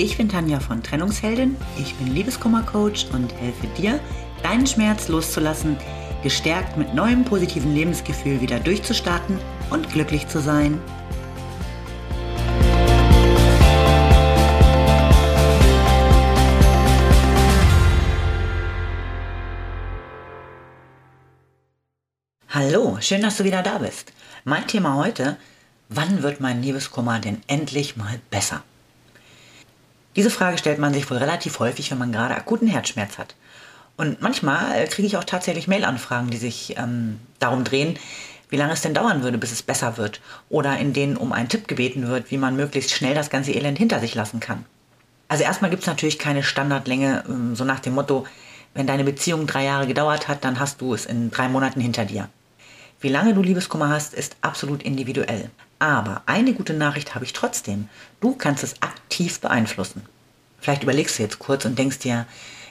Ich bin Tanja von Trennungsheldin, ich bin Liebeskummercoach und helfe dir, deinen Schmerz loszulassen, gestärkt mit neuem positiven Lebensgefühl wieder durchzustarten und glücklich zu sein. Hallo, schön, dass du wieder da bist. Mein Thema heute, wann wird mein Liebeskummer denn endlich mal besser? Diese Frage stellt man sich wohl relativ häufig, wenn man gerade akuten Herzschmerz hat. Und manchmal kriege ich auch tatsächlich Mail-Anfragen, die sich ähm, darum drehen, wie lange es denn dauern würde, bis es besser wird. Oder in denen um einen Tipp gebeten wird, wie man möglichst schnell das ganze Elend hinter sich lassen kann. Also erstmal gibt es natürlich keine Standardlänge, ähm, so nach dem Motto, wenn deine Beziehung drei Jahre gedauert hat, dann hast du es in drei Monaten hinter dir. Wie lange du Liebeskummer hast, ist absolut individuell. Aber eine gute Nachricht habe ich trotzdem. Du kannst es aktiv beeinflussen. Vielleicht überlegst du jetzt kurz und denkst dir,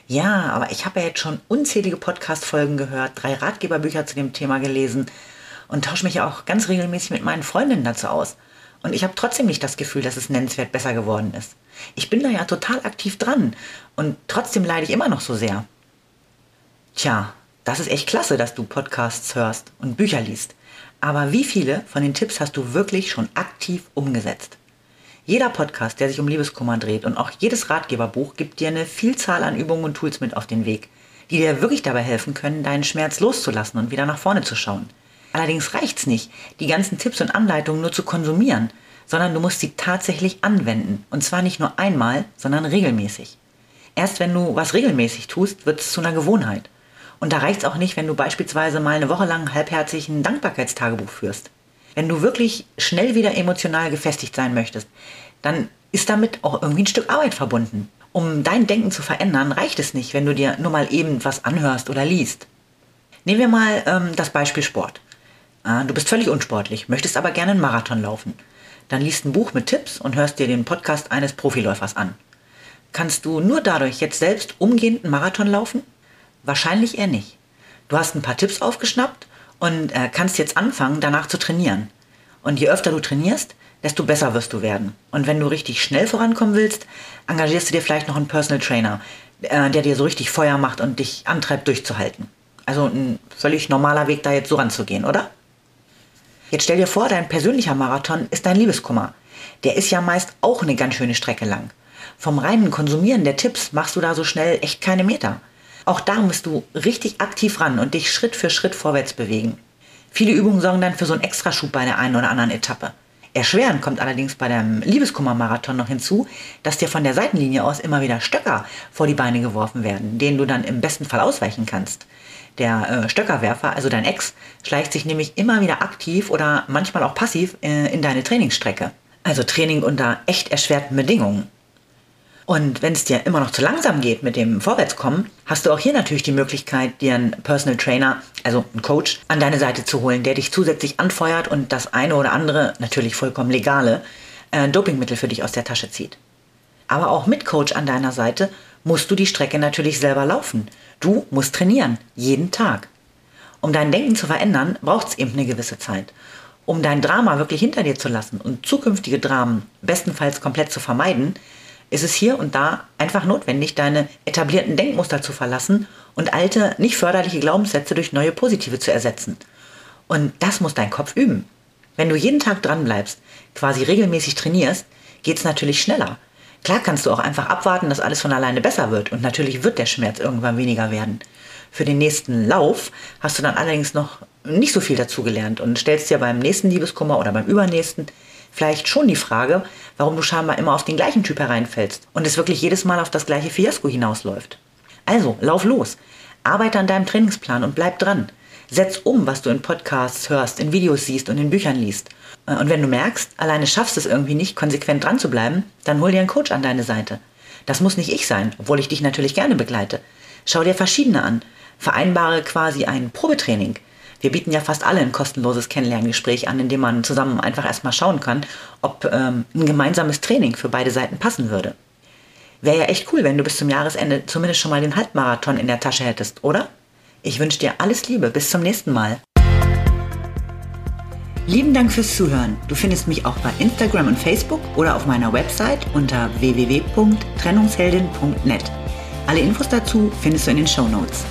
ja, aber ich habe ja jetzt schon unzählige Podcast-Folgen gehört, drei Ratgeberbücher zu dem Thema gelesen und tausche mich ja auch ganz regelmäßig mit meinen Freundinnen dazu aus. Und ich habe trotzdem nicht das Gefühl, dass es nennenswert besser geworden ist. Ich bin da ja total aktiv dran und trotzdem leide ich immer noch so sehr. Tja, das ist echt klasse, dass du Podcasts hörst und Bücher liest. Aber wie viele von den Tipps hast du wirklich schon aktiv umgesetzt? Jeder Podcast, der sich um Liebeskummer dreht und auch jedes Ratgeberbuch gibt dir eine Vielzahl an Übungen und Tools mit auf den Weg, die dir wirklich dabei helfen können, deinen Schmerz loszulassen und wieder nach vorne zu schauen. Allerdings reicht's nicht, die ganzen Tipps und Anleitungen nur zu konsumieren, sondern du musst sie tatsächlich anwenden. Und zwar nicht nur einmal, sondern regelmäßig. Erst wenn du was regelmäßig tust, wird es zu einer Gewohnheit. Und da reicht es auch nicht, wenn du beispielsweise mal eine Woche lang halbherzig ein Dankbarkeitstagebuch führst. Wenn du wirklich schnell wieder emotional gefestigt sein möchtest, dann ist damit auch irgendwie ein Stück Arbeit verbunden. Um dein Denken zu verändern, reicht es nicht, wenn du dir nur mal eben was anhörst oder liest. Nehmen wir mal ähm, das Beispiel Sport. Äh, du bist völlig unsportlich, möchtest aber gerne einen Marathon laufen. Dann liest ein Buch mit Tipps und hörst dir den Podcast eines Profiläufers an. Kannst du nur dadurch jetzt selbst umgehend einen Marathon laufen? Wahrscheinlich eher nicht. Du hast ein paar Tipps aufgeschnappt und äh, kannst jetzt anfangen, danach zu trainieren. Und je öfter du trainierst, desto besser wirst du werden. Und wenn du richtig schnell vorankommen willst, engagierst du dir vielleicht noch einen Personal Trainer, äh, der dir so richtig Feuer macht und dich antreibt, durchzuhalten. Also ein völlig normaler Weg, da jetzt so ranzugehen, oder? Jetzt stell dir vor, dein persönlicher Marathon ist dein Liebeskummer. Der ist ja meist auch eine ganz schöne Strecke lang. Vom reinen Konsumieren der Tipps machst du da so schnell echt keine Meter. Auch da musst du richtig aktiv ran und dich Schritt für Schritt vorwärts bewegen. Viele Übungen sorgen dann für so einen Extraschub bei der einen oder anderen Etappe. Erschwerend kommt allerdings bei dem Liebeskummer-Marathon noch hinzu, dass dir von der Seitenlinie aus immer wieder Stöcker vor die Beine geworfen werden, denen du dann im besten Fall ausweichen kannst. Der äh, Stöckerwerfer, also dein Ex, schleicht sich nämlich immer wieder aktiv oder manchmal auch passiv äh, in deine Trainingsstrecke. Also Training unter echt erschwerten Bedingungen. Und wenn es dir immer noch zu langsam geht mit dem Vorwärtskommen, hast du auch hier natürlich die Möglichkeit, dir einen Personal Trainer, also einen Coach, an deine Seite zu holen, der dich zusätzlich anfeuert und das eine oder andere, natürlich vollkommen legale, äh, Dopingmittel für dich aus der Tasche zieht. Aber auch mit Coach an deiner Seite musst du die Strecke natürlich selber laufen. Du musst trainieren, jeden Tag. Um dein Denken zu verändern, braucht es eben eine gewisse Zeit. Um dein Drama wirklich hinter dir zu lassen und zukünftige Dramen bestenfalls komplett zu vermeiden, ist es hier und da einfach notwendig, deine etablierten Denkmuster zu verlassen und alte, nicht förderliche Glaubenssätze durch neue positive zu ersetzen. Und das muss dein Kopf üben. Wenn du jeden Tag dranbleibst, quasi regelmäßig trainierst, geht es natürlich schneller. Klar kannst du auch einfach abwarten, dass alles von alleine besser wird und natürlich wird der Schmerz irgendwann weniger werden. Für den nächsten Lauf hast du dann allerdings noch nicht so viel dazugelernt und stellst dir beim nächsten Liebeskummer oder beim übernächsten vielleicht schon die Frage, warum du scheinbar immer auf den gleichen Typ hereinfällst und es wirklich jedes Mal auf das gleiche Fiasko hinausläuft. Also, lauf los. Arbeite an deinem Trainingsplan und bleib dran. Setz um, was du in Podcasts hörst, in Videos siehst und in Büchern liest. Und wenn du merkst, alleine schaffst es irgendwie nicht, konsequent dran zu bleiben, dann hol dir einen Coach an deine Seite. Das muss nicht ich sein, obwohl ich dich natürlich gerne begleite. Schau dir verschiedene an. Vereinbare quasi ein Probetraining. Wir bieten ja fast alle ein kostenloses Kennenlerngespräch an, in dem man zusammen einfach erstmal schauen kann, ob ähm, ein gemeinsames Training für beide Seiten passen würde. Wäre ja echt cool, wenn du bis zum Jahresende zumindest schon mal den Halbmarathon in der Tasche hättest, oder? Ich wünsche dir alles Liebe, bis zum nächsten Mal. Lieben Dank fürs Zuhören. Du findest mich auch bei Instagram und Facebook oder auf meiner Website unter www.trennungsheldin.net. Alle Infos dazu findest du in den Show Notes.